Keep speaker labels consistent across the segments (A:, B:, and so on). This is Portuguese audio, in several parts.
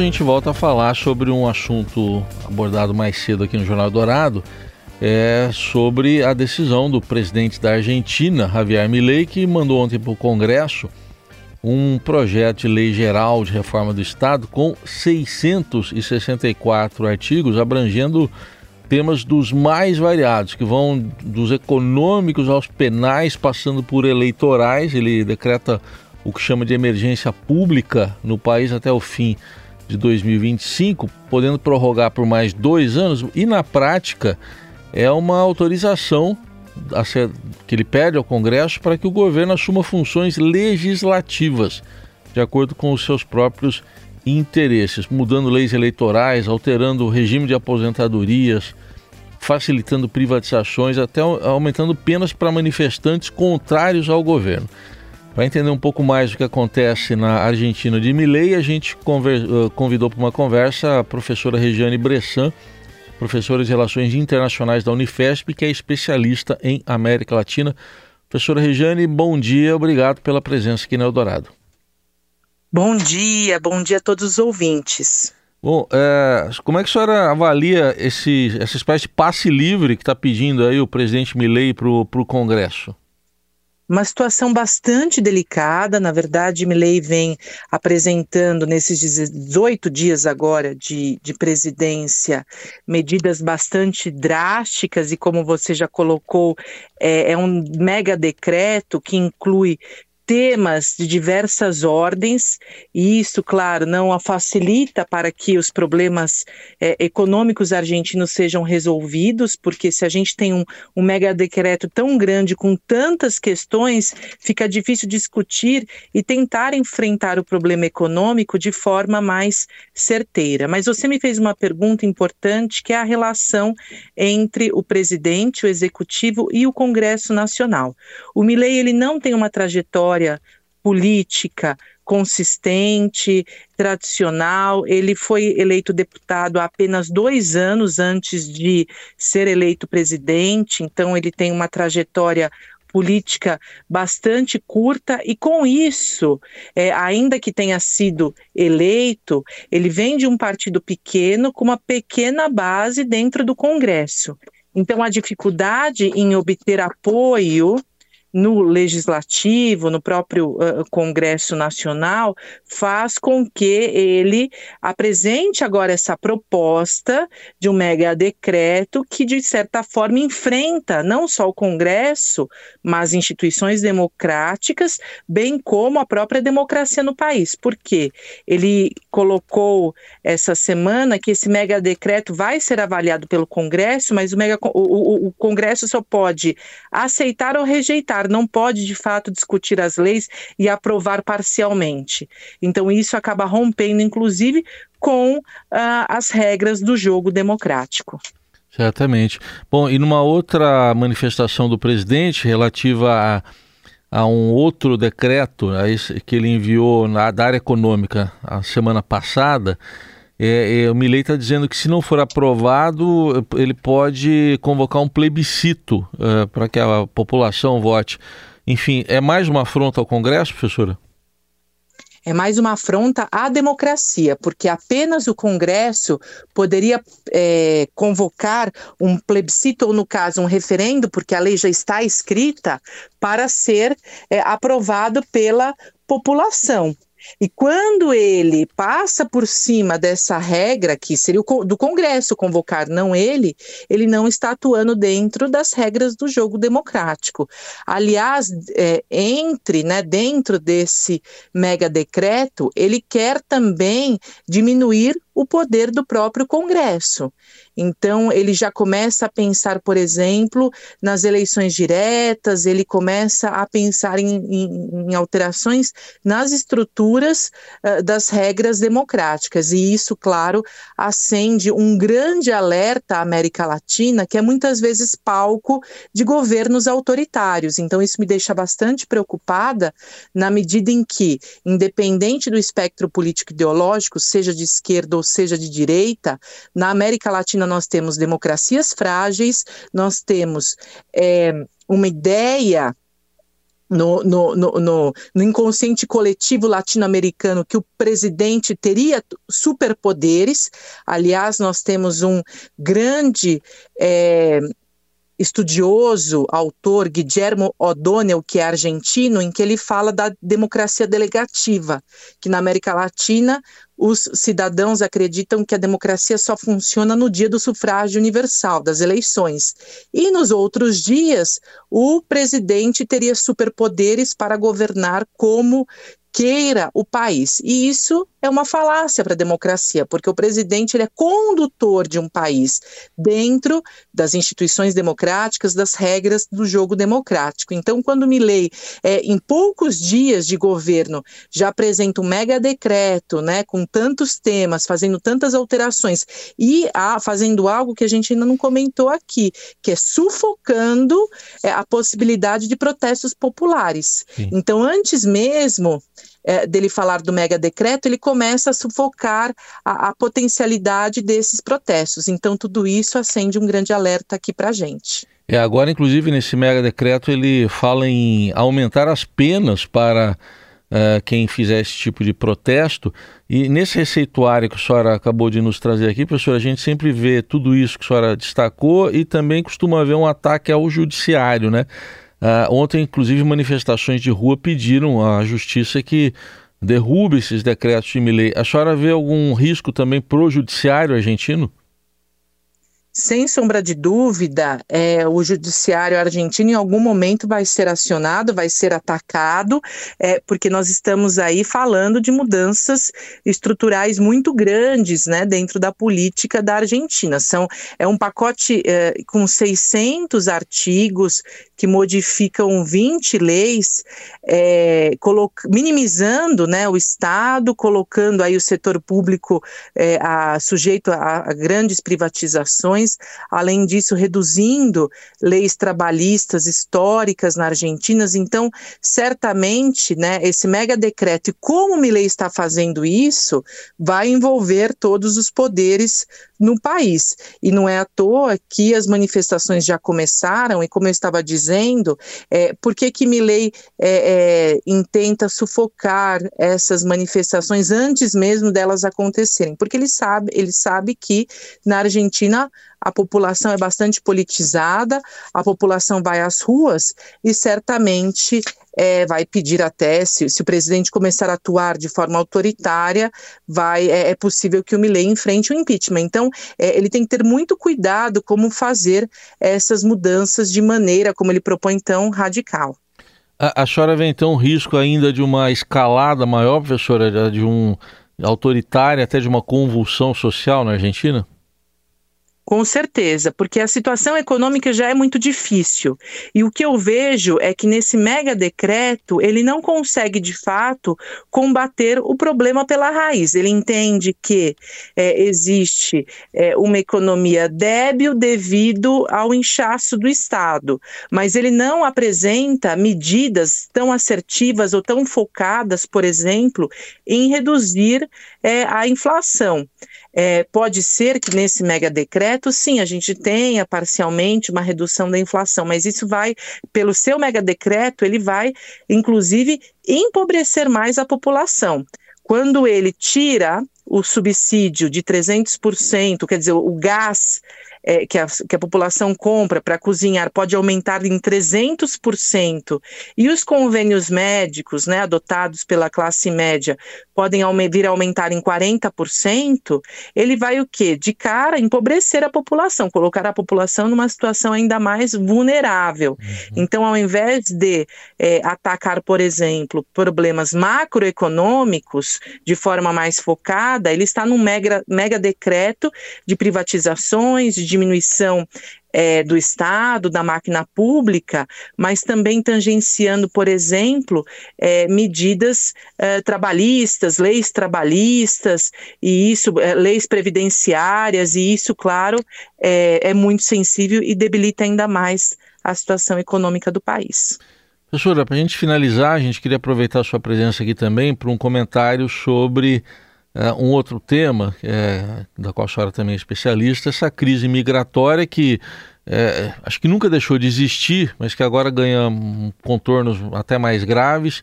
A: a gente volta a falar sobre um assunto abordado mais cedo aqui no Jornal Dourado, é sobre a decisão do presidente da Argentina, Javier Milei, que mandou ontem para o Congresso um projeto de lei geral de reforma do Estado com 664 artigos abrangendo temas dos mais variados, que vão dos econômicos aos penais, passando por eleitorais. Ele decreta o que chama de emergência pública no país até o fim de 2025, podendo prorrogar por mais dois anos. E na prática é uma autorização que ele pede ao Congresso para que o governo assuma funções legislativas, de acordo com os seus próprios interesses, mudando leis eleitorais, alterando o regime de aposentadorias, facilitando privatizações, até aumentando penas para manifestantes contrários ao governo. Para entender um pouco mais do que acontece na Argentina de Milei, a gente convidou para uma conversa a professora Regiane Bressan, professora de Relações Internacionais da Unifesp, que é especialista em América Latina. Professora Regiane, bom dia, obrigado pela presença aqui no Eldorado.
B: Bom dia, bom dia a todos os ouvintes.
A: Bom, é, como é que a senhora avalia esse, essa espécie de passe livre que está pedindo aí o presidente Milley para o Congresso?
B: Uma situação bastante delicada. Na verdade, Milley vem apresentando nesses 18 dias agora de, de presidência medidas bastante drásticas e, como você já colocou, é, é um mega decreto que inclui temas de diversas ordens, e isso, claro, não a facilita para que os problemas é, econômicos argentinos sejam resolvidos, porque se a gente tem um, um mega decreto tão grande com tantas questões, fica difícil discutir e tentar enfrentar o problema econômico de forma mais certeira. Mas você me fez uma pergunta importante, que é a relação entre o presidente, o executivo e o Congresso Nacional. O Milei ele não tem uma trajetória história política consistente, tradicional. Ele foi eleito deputado há apenas dois anos antes de ser eleito presidente, então ele tem uma trajetória política bastante curta e com isso, é, ainda que tenha sido eleito, ele vem de um partido pequeno com uma pequena base dentro do Congresso. Então a dificuldade em obter apoio no legislativo, no próprio uh, Congresso Nacional, faz com que ele apresente agora essa proposta de um mega decreto que, de certa forma, enfrenta não só o Congresso, mas instituições democráticas, bem como a própria democracia no país. Por quê? Ele colocou essa semana que esse mega decreto vai ser avaliado pelo Congresso, mas o, mega, o, o, o Congresso só pode aceitar ou rejeitar não pode de fato discutir as leis e aprovar parcialmente. Então, isso acaba rompendo, inclusive, com uh, as regras do jogo democrático.
A: Certamente. Bom, e numa outra manifestação do presidente relativa a, a um outro decreto a esse, que ele enviou na, da área econômica a semana passada, é, é, o Milei está dizendo que se não for aprovado, ele pode convocar um plebiscito é, para que a população vote. Enfim, é mais uma afronta ao Congresso, professora?
B: É mais uma afronta à democracia, porque apenas o Congresso poderia é, convocar um plebiscito, ou no caso, um referendo, porque a lei já está escrita, para ser é, aprovado pela população. E quando ele passa por cima dessa regra, que seria do Congresso convocar, não ele, ele não está atuando dentro das regras do jogo democrático. Aliás, é, entre, né, dentro desse mega decreto, ele quer também diminuir o poder do próprio Congresso. Então, ele já começa a pensar, por exemplo, nas eleições diretas, ele começa a pensar em, em, em alterações nas estruturas uh, das regras democráticas. E isso, claro, acende um grande alerta à América Latina, que é muitas vezes palco de governos autoritários. Então, isso me deixa bastante preocupada na medida em que, independente do espectro político ideológico, seja de esquerda ou seja de direita, na América Latina nós temos democracias frágeis, nós temos é, uma ideia no, no, no, no, inconsciente coletivo latino-americano que o presidente teria superpoderes. Aliás, nós temos um grande é, estudioso, autor, Guillermo O'Donnell, que é argentino, em que ele fala da democracia delegativa, que na América Latina os cidadãos acreditam que a democracia só funciona no dia do sufrágio universal, das eleições. E nos outros dias, o presidente teria superpoderes para governar como queira o país. E isso é uma falácia para a democracia, porque o presidente ele é condutor de um país dentro das instituições democráticas, das regras do jogo democrático. Então, quando Milley, é, em poucos dias de governo, já apresenta um mega decreto, né, com tantos temas, fazendo tantas alterações e a, fazendo algo que a gente ainda não comentou aqui, que é sufocando é, a possibilidade de protestos populares. Sim. Então, antes mesmo é, dele falar do mega decreto, ele começa a sufocar a, a, potencialidade desses protestos. Então, tudo isso acende um grande alerta aqui para a gente.
A: É, agora, inclusive, nesse mega decreto, ele fala em aumentar as penas para uh, quem fizer esse tipo de protesto. E nesse receituário que a senhora acabou de nos trazer aqui, professora, a gente sempre vê tudo isso que a senhora destacou e também costuma haver um ataque ao judiciário, né? Uh, ontem, inclusive, manifestações de rua pediram à justiça que derrube esses decretos de Milley. A senhora vê algum risco também para o judiciário argentino?
B: Sem sombra de dúvida, é, o judiciário argentino em algum momento vai ser acionado, vai ser atacado, é, porque nós estamos aí falando de mudanças estruturais muito grandes né, dentro da política da Argentina. São, é um pacote é, com 600 artigos que modificam 20 leis, é, minimizando né, o Estado, colocando aí o setor público é, a, sujeito a, a grandes privatizações além disso, reduzindo leis trabalhistas históricas na Argentina. Então, certamente, né, esse mega decreto, e como o Milei está fazendo isso, vai envolver todos os poderes no país. E não é à toa que as manifestações já começaram, e como eu estava dizendo, é, por que que Milley é, é, intenta sufocar essas manifestações antes mesmo delas acontecerem? Porque ele sabe, ele sabe que na Argentina a população é bastante politizada, a população vai às ruas e certamente é, vai pedir até, se, se, o presidente começar a atuar de forma autoritária, vai é, é possível que o Milley enfrente o impeachment. Então, é, ele tem que ter muito cuidado como fazer essas mudanças de maneira, como ele propõe, tão radical.
A: A, a senhora vê então risco ainda de uma escalada maior, professora, de um autoritária, até de uma convulsão social na Argentina?
B: Com certeza, porque a situação econômica já é muito difícil. E o que eu vejo é que nesse mega decreto ele não consegue de fato combater o problema pela raiz. Ele entende que é, existe é, uma economia débil devido ao inchaço do Estado, mas ele não apresenta medidas tão assertivas ou tão focadas, por exemplo, em reduzir é, a inflação. É, pode ser que nesse mega decreto, sim, a gente tenha parcialmente uma redução da inflação, mas isso vai, pelo seu mega decreto, ele vai, inclusive, empobrecer mais a população. Quando ele tira o subsídio de 300%, quer dizer, o gás é, que, a, que a população compra para cozinhar pode aumentar em 300%, e os convênios médicos, né, adotados pela classe média, podem vir a aumentar em 40%, ele vai o quê? De cara, empobrecer a população, colocar a população numa situação ainda mais vulnerável. Uhum. Então, ao invés de é, atacar, por exemplo, problemas macroeconômicos de forma mais focada, ele está num mega, mega decreto de privatizações, de diminuição é, do Estado, da máquina pública, mas também tangenciando, por exemplo, é, medidas é, trabalhistas, leis trabalhistas, e isso, é, leis previdenciárias, e isso, claro, é, é muito sensível e debilita ainda mais a situação econômica do país.
A: Professora, para a gente finalizar, a gente queria aproveitar a sua presença aqui também para um comentário sobre um outro tema, é, da qual a senhora também é especialista, essa crise migratória que é, acho que nunca deixou de existir, mas que agora ganha contornos até mais graves,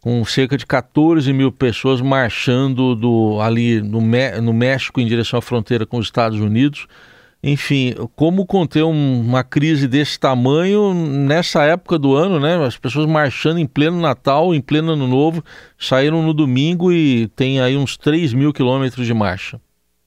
A: com cerca de 14 mil pessoas marchando do, ali no, no México em direção à fronteira com os Estados Unidos. Enfim, como conter um, uma crise desse tamanho nessa época do ano, né? As pessoas marchando em pleno Natal, em pleno Ano Novo, saíram no domingo e tem aí uns 3 mil quilômetros de marcha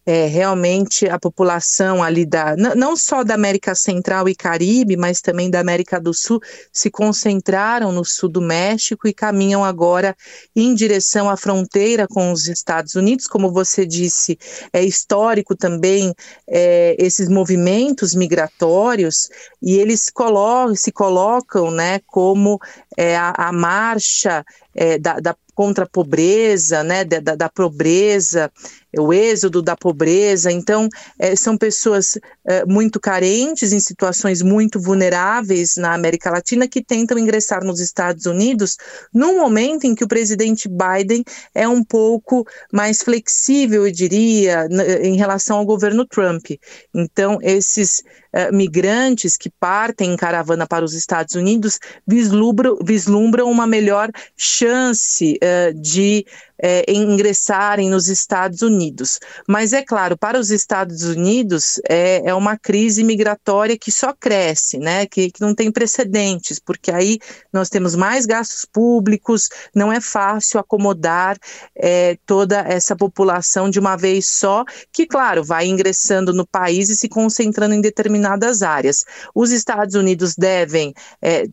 B: é, realmente a população ali da não só da América Central e Caribe, mas também da América do Sul se concentraram no sul do México e caminham agora em direção à fronteira com os Estados Unidos, como você disse, é histórico também é, esses movimentos migratórios e eles colocam, se colocam, né, como é, a, a marcha é, da, da contra a pobreza, né, da, da, pobreza, o êxodo da pobreza. Então, é, são pessoas é, muito carentes, em situações muito vulneráveis na América Latina, que tentam ingressar nos Estados Unidos num momento em que o presidente Biden é um pouco mais flexível, eu diria, em relação ao governo Trump. Então, esses uh, migrantes que partem em caravana para os Estados Unidos vislumbram, vislumbram uma melhor chance uh, de é, ingressarem nos Estados Unidos. Mas é claro, para os Estados Unidos é, é uma crise migratória que só cresce, né? Que, que, não tem precedentes, porque aí nós temos mais gastos públicos, não é fácil acomodar é, toda essa população de uma vez só, que, claro, vai ingressando no país e se concentrando em determinadas áreas. Os Estados Unidos devem é,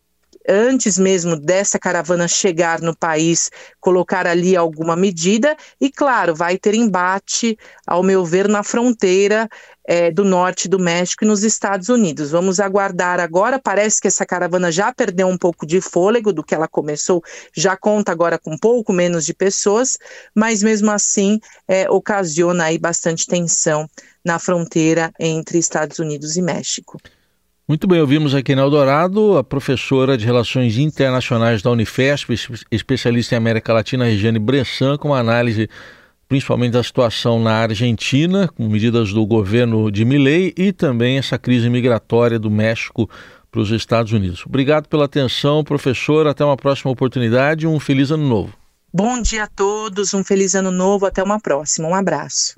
B: antes mesmo dessa caravana chegar no país, colocar ali alguma medida, e claro, vai ter embate, ao meu ver, na fronteira é, do norte do México e nos Estados Unidos. Vamos aguardar agora. Parece que essa caravana já perdeu um pouco de fôlego do que ela começou, já conta agora com pouco menos de pessoas, mas mesmo assim é, ocasiona aí bastante tensão na fronteira entre Estados Unidos e México.
A: Muito bem, ouvimos aqui na Eldorado a professora de Relações Internacionais da Unifesp, especialista em América Latina, Regiane Bressan, com uma análise principalmente da situação na Argentina, com medidas do governo de Milei e também essa crise migratória do México para os Estados Unidos. Obrigado pela atenção, professor. Até uma próxima oportunidade. Um feliz ano novo.
B: Bom dia a todos, um feliz ano novo. Até uma próxima. Um abraço.